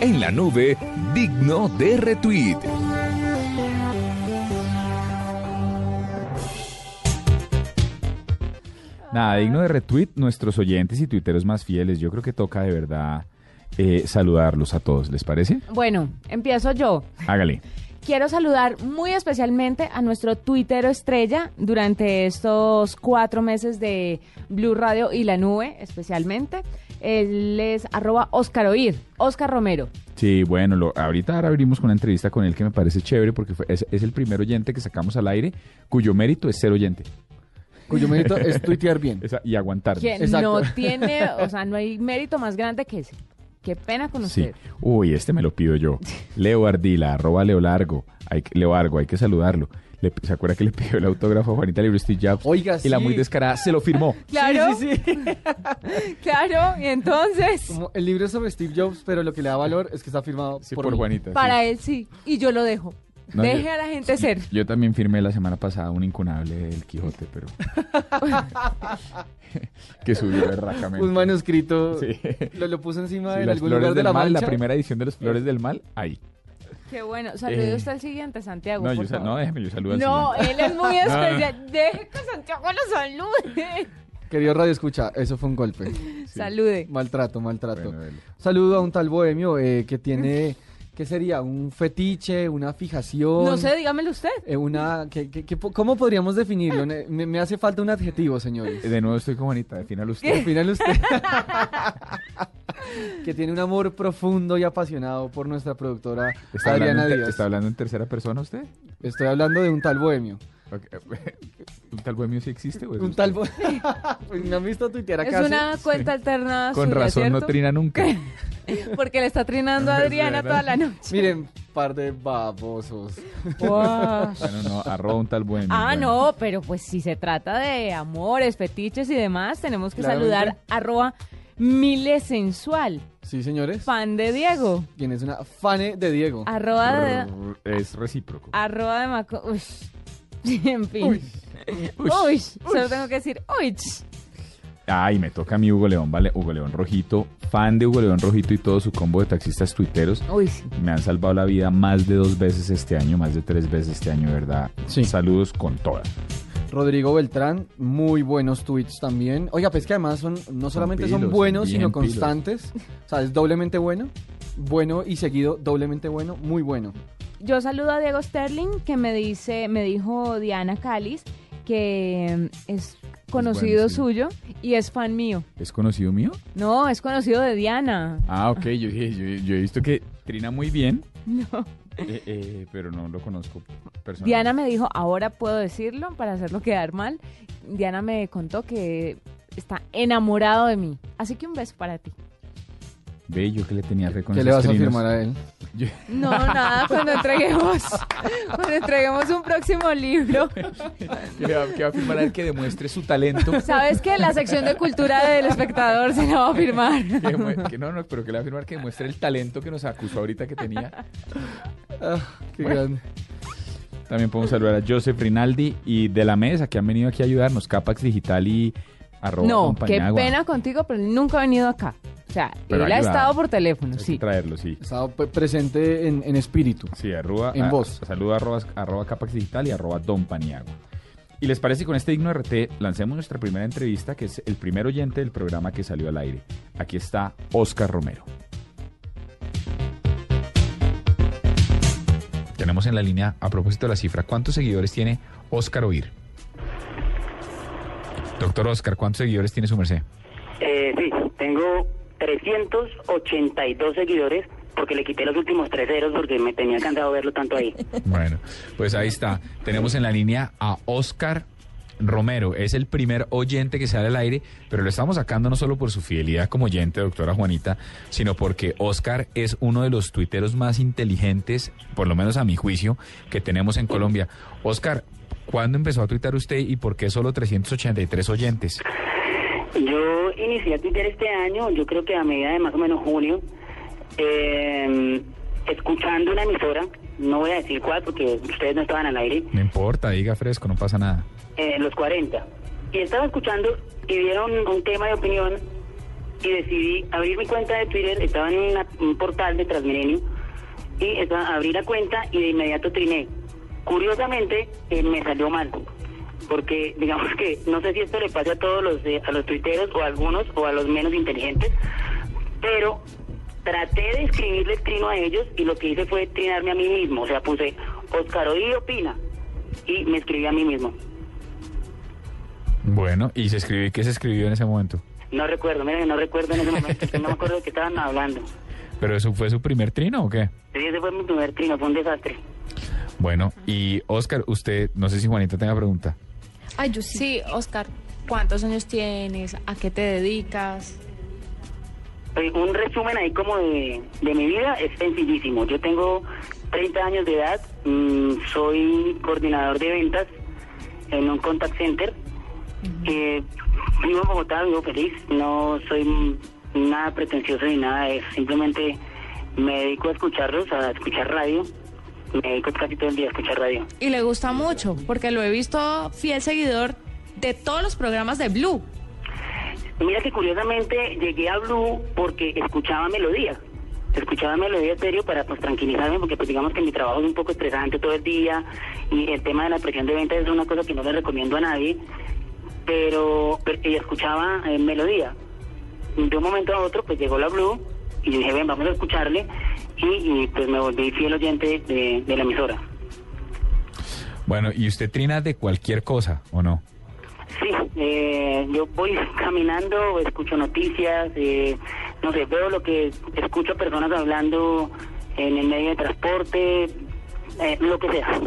En la nube, digno de retweet. Nada, digno de retweet nuestros oyentes y tuiteros más fieles. Yo creo que toca de verdad eh, saludarlos a todos, ¿les parece? Bueno, empiezo yo. Hágale. Quiero saludar muy especialmente a nuestro tuitero estrella durante estos cuatro meses de Blue Radio y la nube, especialmente. Él es arroba Oscar Oír, Oscar Romero. Sí, bueno, lo, ahorita ahora abrimos con una entrevista con él que me parece chévere porque fue- es, es el primer oyente que sacamos al aire cuyo mérito es ser oyente Cuyo mérito es tuitear bien. Esa- y aguantar. Que no tiene, o sea, no hay mérito más grande que ese. Qué pena con Sí. Uy, este me lo pido yo. Leo Ardila, arroba Leo Largo. Hay, que- Leo Argo, hay que saludarlo. Le- ¿Se acuerda que le pidió el autógrafo a Juanita Libre Steve Jobs? Oiga, Y la muy descarada se lo firmó. Claro, Sí, sí, sí. claro. Y entonces, Como el libro es sobre Steve Jobs, pero lo que le da valor es que está firmado Sí, por. Juanita. sí. para él sí. Y yo lo dejo. No, Deje yo- a la gente ser. Yo también firmé la semana pasada un incunable del Quijote, pero. que subió berracamente. Un manuscrito. Sí. Lo, lo puso encima Sí, de las algún flores lugar de del la mal, mancha. la primera edición de las flores del mal, ahí. Qué bueno. Salude Eh, al siguiente, Santiago. No, por yo, favor. no, déjeme, yo saludo al No, él es muy No, no, no. especial. Deje que Santiago lo salude. Querido Radio Escucha, eso fue un golpe. Salude. Maltrato, maltrato. Bueno. Saludo a un tal bohemio eh, que tiene, ¿qué sería? Un fetiche, una fijación. No sé, dígamelo usted. eh, una, ¿Cómo podríamos definirlo? Me, me hace falta un adjetivo, señores. De nuevo estoy con Juanita, defínalo usted. Al final usted. que tiene un amor profundo y apasionado por nuestra productora ¿Está hablando, Adriana Díaz. ¿Está hablando en tercera persona usted? Estoy hablando de un tal bohemio. ¿Un tal bohemio sí existe? o es Un usted? tal bohemio. pues me han visto tuitear Es acá. una cuenta alterna Con suya, razón no trina nunca. Porque le está trinando a Es Adriana toda la noche. Miren, par de babosos. Guau. Bueno, no, arroba un tal bohemio. Ah, bueno. no, pero pues si se trata de amores, fetiches y demás, tenemos que Claramente. saludar arroba milesensual, Sí, señores. fan de Diego, Quien es una fane de Diego. arroba de, Es recíproco. arroba de Maco... Uy. En fin. Uy. Solo tengo que decir, uy. Ay, me toca a mí Hugo León, ¿vale? Hugo León Rojito, fan de Hugo León Rojito y todo su combo de taxistas tuiteros. Uy, sí. Me han salvado la vida más de dos veces este año, más de tres veces este año, ¿verdad? Sí. Saludos con todas. Rodrigo Beltrán, muy buenos tweets también. Oiga, pues que además son no solamente son pilos, buenos, sino pilos. constantes. O sea, es doblemente bueno. Bueno y seguido, doblemente bueno, muy bueno. Yo saludo a Diego Sterling, que me dice, me dijo Diana Calis, que mm, es conocido bueno, sí. suyo y es fan mío. ¿Es conocido mío? No, es conocido de Diana. Ah, ok, yo, yo he visto que trina muy bien, No. Eh, eh, pero no lo conozco personalmente. Diana me dijo, ahora puedo decirlo para hacerlo quedar mal. Diana me contó que está enamorado de mí. Así que un beso para ti. Ve, yo que le tenía fe con ¿Qué esos le vas a firmar a él? Yo- No, nada, cuando entreguemos, cuando entreguemos un próximo libro. que, le va, que va a firmar a él que demuestre su talento. ¿Sabes que La sección de cultura del espectador se la va a firmar. Que, demue- que no, no, pero que le va a firmar que demuestre el talento que nos acusó ahorita que tenía. Ah, qué Bueno. grande. También podemos saludar a Joseph Rinaldi y de la mesa que han venido aquí a ayudarnos, Capax Digital y arroba No, qué pena contigo, pero él nunca ha venido acá. O sea, Pero él ha estado por teléfono, Hay que sí. traerlo, sí. Estaba pe- presente en, en espíritu. Sí, arroba, En a- voz. Saludo arroba, arroba Capax Digital y arroba Don Paniagua. Y les parece que con este digno RT lancemos nuestra primera entrevista, que es el primer oyente del programa que salió al aire. Aquí está Oscar Romero. Tenemos en la línea, a propósito de la cifra, ¿cuántos seguidores tiene Oscar Oír? Doctor Oscar, ¿cuántos seguidores tiene su merced? Eh, sí, tengo 382 seguidores porque le quité los últimos tres ceros porque me tenía cansado verlo tanto ahí. Bueno, pues ahí está. Tenemos en la línea a Oscar Romero. Es el primer oyente que sale al aire, pero lo estamos sacando no solo por su fidelidad como oyente, doctora Juanita, sino porque Oscar es uno de los tuiteros más inteligentes, por lo menos a mi juicio, que tenemos en Colombia. Oscar, ¿cuándo empezó a tuitar usted y por qué solo 383 oyentes? Yo inicié a Twitter este año, yo creo que a medida de más o menos junio, eh, escuchando una emisora, no voy a decir cuál porque ustedes no estaban al aire, No importa, diga fresco, no pasa nada. eh, los 40. Y estaba escuchando y dieron un tema de opinión y decidí abrir mi cuenta de Twitter, estaba en una- un portal de Transmilenio, y esa- abrí la cuenta y de inmediato triné. Curiosamente, eh, me salió mal, porque digamos que no sé si esto le pasa a todos los, eh, a los tuiteros o a algunos o a los menos inteligentes, pero traté de escribirle trino a ellos y lo que hice fue trinarme a mí mismo, o sea, puse Oscar Oí opina y me escribí a mí mismo. Bueno, y se escribió, ¿qué se escribió en ese momento? No recuerdo, mira, no recuerdo en ese momento, no me acuerdo de qué estaban hablando. ¿Pero eso fue su primer trino o qué? Sí, ese fue mi primer trino, fue un desastre. Bueno, y Oscar, usted, no sé si Juanita tenga pregunta. Ay, yo sí. Sí, Oscar, ¿cuántos años tienes? ¿A qué te dedicas? Eh, Un resumen ahí como de, de mi vida es sencillísimo. Yo tengo 30 años de edad, mm, soy coordinador de ventas en un contact center. Eh, vivo en Bogotá, vivo feliz, no soy nada pretencioso ni nada de eso, simplemente me dedico a escucharlos, a escuchar radio. Me dedico casi todo el día a escuchar radio. Y le gusta mucho, porque lo he visto fiel seguidor de todos los programas de Blue. Mira que curiosamente llegué a Blue porque escuchaba melodía. Escuchaba melodía estéreo para pues tranquilizarme porque pues digamos que mi trabajo es un poco estresante todo el día y el tema de la presión de ventas es una cosa que no le recomiendo a nadie, pero, pero y escuchaba eh, melodía. De un momento a otro pues llegó la Blue y dije, ven, vamos a escucharle y, y, pues me volví fiel oyente de, de la emisora. Bueno, ¿y usted trina de cualquier cosa o no? Sí, eh, yo voy caminando, escucho noticias, eh, no sé, veo lo que escucho personas hablando en el medio de transporte, eh, lo que sea.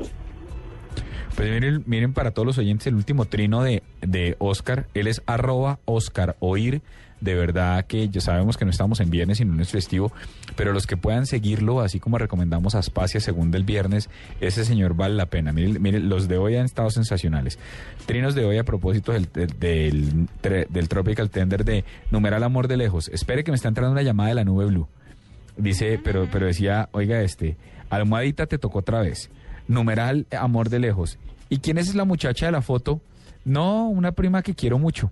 Pues miren, miren para todos los oyentes el último trino de, de Oscar. Él es arroba Oscar Oír. De verdad que ya sabemos que no estamos en viernes sino en es festivo, pero los que puedan seguirlo, así como recomendamos a Aspasia según del viernes, ese señor vale la pena. Miren, los de hoy han estado sensacionales. Trinos de hoy a propósito del, del, del, Tropical Tender de Numeral Amor de Lejos. Espere que me está entrando una llamada de la nube blue. Dice, pero, pero decía, oiga este, almohadita te tocó otra vez. Numeral amor de lejos. ¿Y quién es la muchacha de la foto? No, una prima que quiero mucho.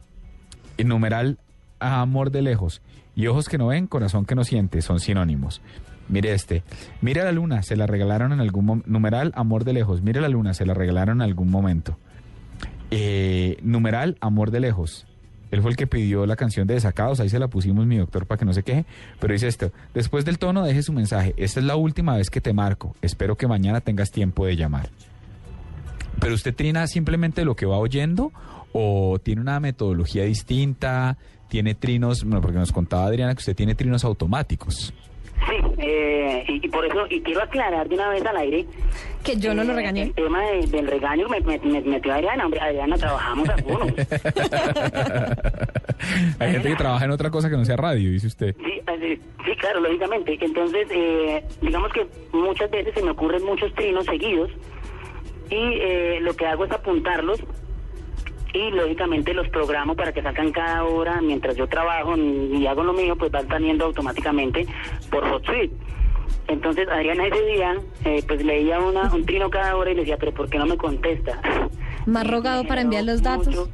Numeral amor de lejos. Y ojos que no ven, corazón que no siente, son sinónimos. Mire este. Mire la luna, se la regalaron en algún. Numeral amor de lejos. Mire la luna, se la regalaron en algún momento. Eh, numeral amor de lejos. Él fue el que pidió la canción de Desacados, ahí se la pusimos mi doctor para que no se queje, pero dice esto, después del tono deje su mensaje, esta es la última vez que te marco, espero que mañana tengas tiempo de llamar. Pero usted trina simplemente lo que va oyendo o tiene una metodología distinta, tiene trinos, bueno, porque nos contaba Adriana que usted tiene trinos automáticos. Sí, eh, y, y por eso, y quiero aclarar de una vez al aire. Que yo no lo eh, regañé. El tema de- del regaño me, me- me metió Adriana, hombre, Adriana, trabajamos algunos. Hay gente que trabaja en otra cosa que no sea radio, dice usted. Sí, así- sí, claro, lógicamente. Entonces, eh, digamos que muchas veces se me ocurren muchos trinos seguidos y eh, lo que hago es apuntarlos y lógicamente los programo para que salgan cada hora mientras yo trabajo y hago lo mío, pues van saliendo automáticamente por HotSuite. Entonces, Adriana ese día, eh, pues leía una, un trino cada hora y le decía, pero ¿por qué no me contesta? Más rogado para enviar los datos. mucho-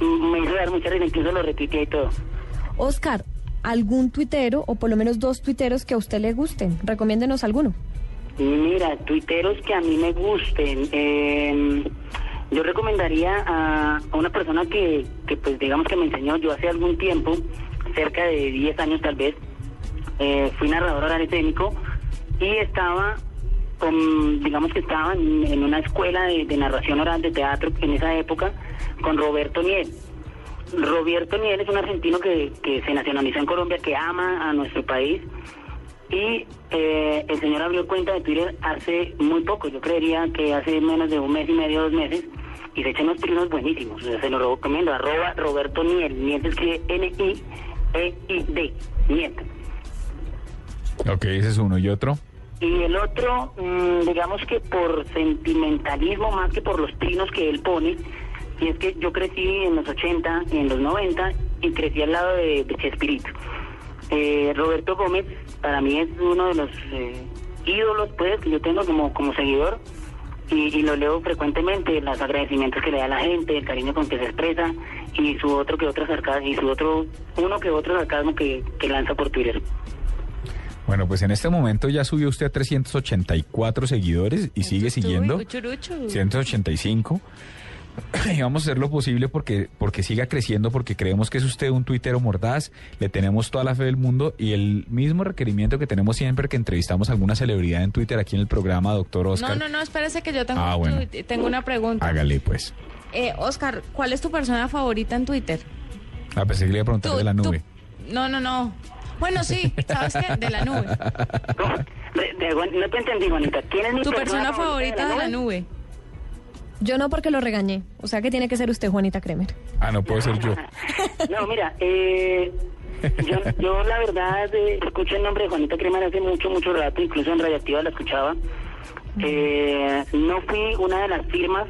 me hizo dar mucha risa, incluso lo repetí y todo. Oscar, ¿algún tuitero o por lo menos dos tuiteros que a usted le gusten? Recomiéndenos alguno. Mira, tuiteros que a mí me gusten. eh, yo recomendaría a, una persona que, que, pues, digamos que me enseñó yo hace algún tiempo, cerca de 10 años tal vez. eh, fui narrador oral escénico y estaba, con, digamos que estaba en, una escuela de, de narración oral de teatro en esa época con Roberto Niel. Roberto Niel es un argentino que, que se nacionalizó en Colombia, que ama a nuestro país y eh, el señor abrió cuenta de Twitter hace muy poco, yo creería que hace menos de un mes y medio, dos meses, y se echa unos trinos buenísimos. O sea, se lo recomiendo, arroba Roberto Niel, Niel se escribe N-I-E-I-D, Niel. Ok, ese es uno. ¿Y otro? Y el otro, mm, digamos que por sentimentalismo más que por los trinos que él pone, y es que yo crecí en los 80 y en los 90 y crecí al lado de, de Chespirito. Eh, Roberto Gómez para mí es uno de los eh, ídolos pues que yo tengo como, como seguidor y, y lo leo frecuentemente, los agradecimientos que le da a la gente, el cariño con que se expresa y su otro que otro sarcasmo, y su otro, uno que otro sarcasmo que, que lanza por Twitter. Bueno, pues en este momento ya subió usted a 384 seguidores y sigue siguiendo. 185. Y vamos a hacer lo posible porque, porque siga creciendo, porque creemos que es usted un tuitero mordaz, le tenemos toda la fe del mundo y el mismo requerimiento que tenemos siempre que entrevistamos a alguna celebridad en Twitter aquí en el programa, doctor Oscar. No, no, no, espérese que yo tengo, Ah, bueno. tengo una pregunta. Hágale pues. Eh, Oscar, ¿cuál es tu persona favorita en Twitter? A pesar que le iba a preguntar Tú- de la tú- nube. No, no, no. Bueno, sí, ¿sabes qué? De la nube. ¿Cómo? De- de- Juan- no te entendí, Juanita. ¿Quién es mi Tu persona favorita de la nube. Yo no porque lo regañé. O sea que tiene que ser usted, Juanita Kremer. Ah, no puedo ser yo. No, mira, eh, yo, yo la verdad eh, escucho el nombre de Juanita Kremer hace mucho, mucho rato, incluso en Radioactiva la escuchaba. Eh, no fui una de las firmas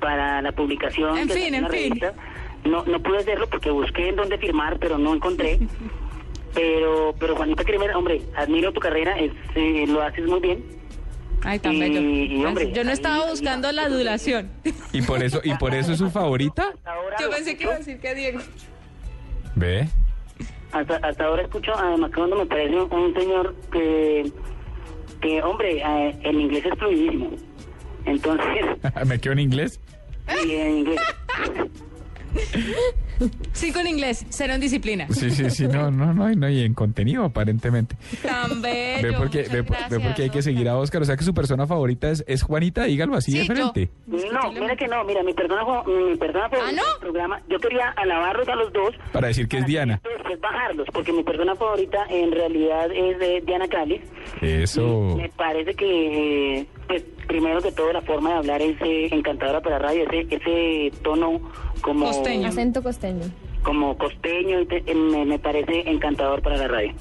para la publicación En de fin, en la fin. revista. No, no pude hacerlo porque busqué en dónde firmar, pero no encontré. Pero, pero Juanita Kremer, hombre, admiro tu carrera, es, eh, lo haces muy bien. Ay, tan Y- bello. y, hombre, Yo no estaba ahí- buscando la adulación. ¿Y por eso, y por eso es su favorita? Hasta ahora Yo pensé que iba a escucho. decir que Diego. ¿Ve? Hasta, hasta ahora escucho, además cuando me parece un, un señor que, que hombre, eh, el inglés es fluidísimo. Entonces, ¿Me quedo en inglés? sí, en inglés. Cinco en inglés, cero en disciplina. Sí, sí, sí, no, no, no, y no, y en contenido aparentemente. Tan bello. Ve porque, ve, porque hay que seguir a Oscar. O sea que su persona favorita es, es Juanita, dígalo así Sí, de frente. No, mira que no, mira, mi persona, mi persona favorita no? del programa, yo quería alabarlos a los dos. Para decir que es Diana. Después bajarlos, porque mi persona favorita en realidad es de Diana Cáliz. Eso. Me parece que, pues, primero que todo, la forma de hablar es eh, encantadora para radio, ese, ese tono como Costeño. Acento costeño. como costeño y te- eh, me, me parece encantador para la radio.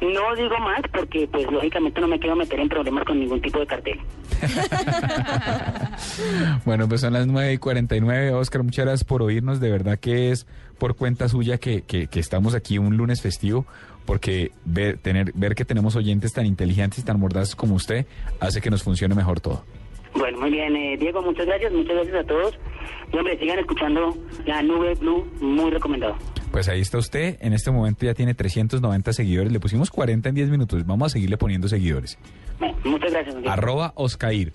No digo más porque, pues, lógicamente no me quiero meter en problemas con ningún tipo de cartel. Bueno, pues son las 9 y 49. Oscar, muchas gracias por oírnos. De verdad que es por cuenta suya que, que, que estamos aquí un lunes festivo, porque ver, tener, ver que tenemos oyentes tan inteligentes y tan mordaces como usted hace que nos funcione mejor todo. Bueno, muy bien, eh, Diego, muchas gracias, muchas gracias a todos. Y hombre, sigan escuchando la nube blue, muy recomendado. Pues ahí está usted. En este momento ya tiene 390 seguidores. Le pusimos 40 en 10 minutos. Vamos a seguirle poniendo seguidores. Bueno, muchas gracias. Arroba Oscair.